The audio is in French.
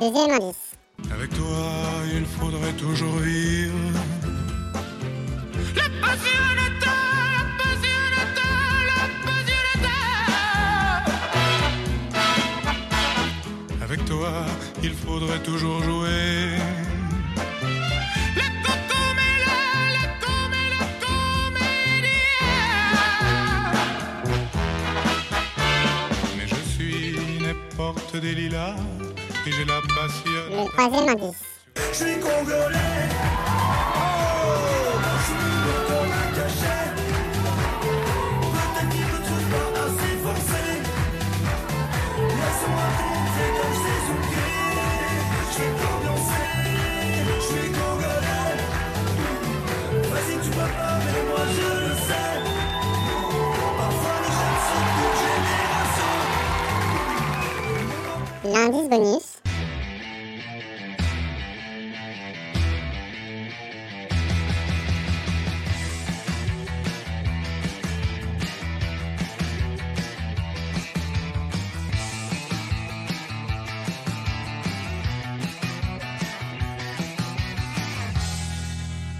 Le deuxième indice. Avec toi, il faudrait toujours vivre. La passionata, la passionata, la passionata. Avec toi, il faudrait toujours jouer. La cocomela, la comela, comédia. Mais je suis né porte des lilas et j'ai la passion. Le troisième indice. Je suis congolais. Oh, je